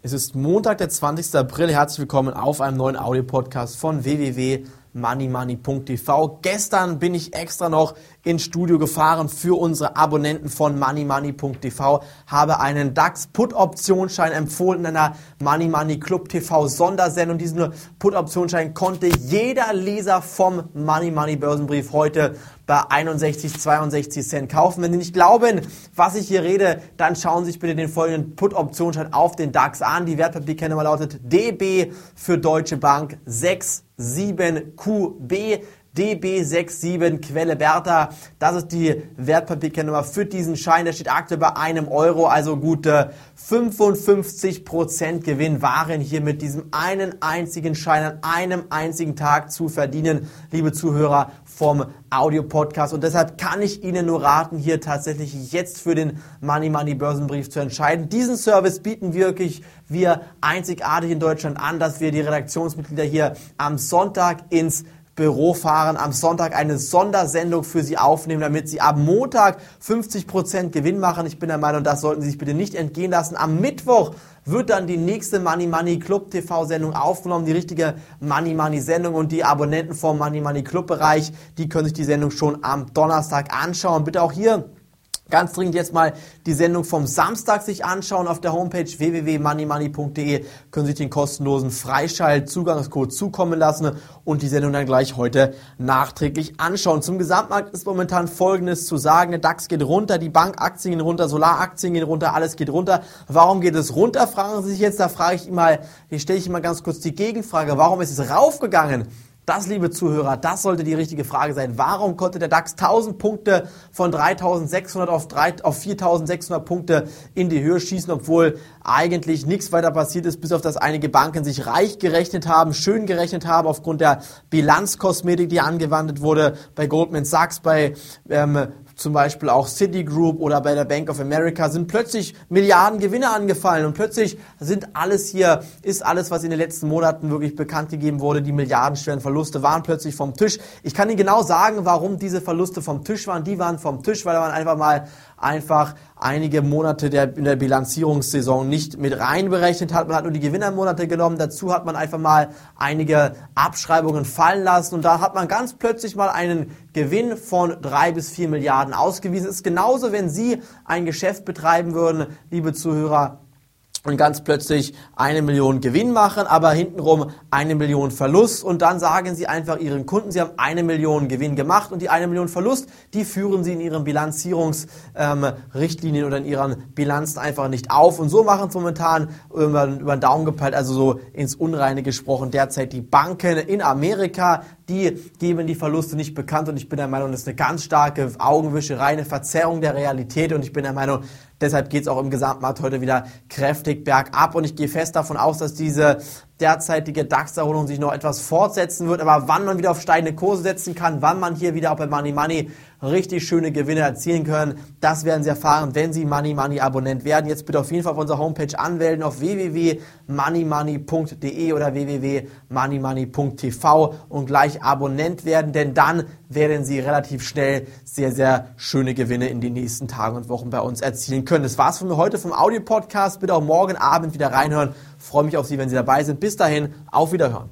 Es ist Montag, der 20. April. Herzlich willkommen auf einem neuen Audio-Podcast von www.moneymoney.tv. Gestern bin ich extra noch ins Studio gefahren für unsere Abonnenten von moneymoney.tv, habe einen DAX-Put-Optionsschein empfohlen in einer Money Money Club TV Sondersendung. Diesen Put-Optionsschein konnte jeder Leser vom Money Money Börsenbrief heute bei 61, 62 Cent kaufen. Wenn Sie nicht glauben, was ich hier rede, dann schauen Sie sich bitte den folgenden Put-Optionschein auf den DAX an. Die Wertpapierkennummer lautet DB für Deutsche Bank 67QB. DB67 Quelle Bertha. Das ist die Wertpapierkennnummer für diesen Schein. Der steht aktuell bei einem Euro, also gute 55% Gewinn waren hier mit diesem einen einzigen Schein an einem einzigen Tag zu verdienen, liebe Zuhörer vom Audio-Podcast. Und deshalb kann ich Ihnen nur raten, hier tatsächlich jetzt für den Money Money Börsenbrief zu entscheiden. Diesen Service bieten wirklich wir einzigartig in Deutschland an, dass wir die Redaktionsmitglieder hier am Sonntag ins Büro fahren, am Sonntag eine Sondersendung für Sie aufnehmen, damit Sie am Montag 50% Gewinn machen. Ich bin der Meinung, das sollten Sie sich bitte nicht entgehen lassen. Am Mittwoch wird dann die nächste Money Money Club TV Sendung aufgenommen, die richtige Money Money Sendung und die Abonnenten vom Money Money Club Bereich, die können sich die Sendung schon am Donnerstag anschauen. Bitte auch hier ganz dringend jetzt mal die Sendung vom Samstag sich anschauen auf der Homepage www.moneymoney.de können sich den kostenlosen Freischalt-Zugangscode zukommen lassen und die Sendung dann gleich heute nachträglich anschauen. Zum Gesamtmarkt ist momentan Folgendes zu sagen. Der DAX geht runter, die Bankaktien gehen runter, Solaraktien gehen runter, alles geht runter. Warum geht es runter, fragen Sie sich jetzt. Da frage ich mal, hier stelle ich mal ganz kurz die Gegenfrage. Warum ist es raufgegangen? Das, liebe Zuhörer, das sollte die richtige Frage sein. Warum konnte der DAX 1000 Punkte von 3600 auf, 3, auf 4600 Punkte in die Höhe schießen, obwohl eigentlich nichts weiter passiert ist, bis auf dass einige Banken sich reich gerechnet haben, schön gerechnet haben aufgrund der Bilanzkosmetik, die angewandt wurde bei Goldman Sachs, bei ähm, zum Beispiel auch Citigroup oder bei der Bank of America sind plötzlich Milliarden Gewinne angefallen und plötzlich sind alles hier, ist alles, was in den letzten Monaten wirklich bekannt gegeben wurde, die milliardenschweren Verluste waren plötzlich vom Tisch. Ich kann Ihnen genau sagen, warum diese Verluste vom Tisch waren. Die waren vom Tisch, weil man einfach mal einfach einige Monate der, in der Bilanzierungssaison nicht mit reinberechnet hat. Man hat nur die Gewinnermonate genommen. Dazu hat man einfach mal einige Abschreibungen fallen lassen und da hat man ganz plötzlich mal einen Gewinn von drei bis vier Milliarden ausgewiesen. Es ist genauso, wenn Sie ein Geschäft betreiben würden, liebe Zuhörer, und ganz plötzlich eine Million Gewinn machen, aber hintenrum eine Million Verlust. Und dann sagen sie einfach ihren Kunden, sie haben eine Million Gewinn gemacht und die eine Million Verlust, die führen sie in ihren Bilanzierungsrichtlinien ähm, oder in ihren Bilanzen einfach nicht auf. Und so machen es momentan über, über den Daumen gepeilt, also so ins Unreine gesprochen, derzeit die Banken in Amerika, die geben die Verluste nicht bekannt und ich bin der Meinung, das ist eine ganz starke Augenwischerei, eine Verzerrung der Realität und ich bin der Meinung, deshalb geht es auch im Gesamtmarkt heute wieder kräftig bergab und ich gehe fest davon aus, dass diese derzeitige DAX-Erholung sich noch etwas fortsetzen wird. Aber wann man wieder auf steigende Kurse setzen kann, wann man hier wieder auch bei Money Money richtig schöne Gewinne erzielen können, das werden Sie erfahren, wenn Sie Money Money Abonnent werden. Jetzt bitte auf jeden Fall auf unserer Homepage anmelden auf www.moneymoney.de oder www.moneymoney.tv und gleich Abonnent werden, denn dann werden Sie relativ schnell sehr, sehr schöne Gewinne in den nächsten Tagen und Wochen bei uns erzielen können. Das war's von mir heute vom Audio-Podcast. Bitte auch morgen Abend wieder reinhören freue mich auf Sie, wenn Sie dabei sind. Bis dahin, auf Wiederhören.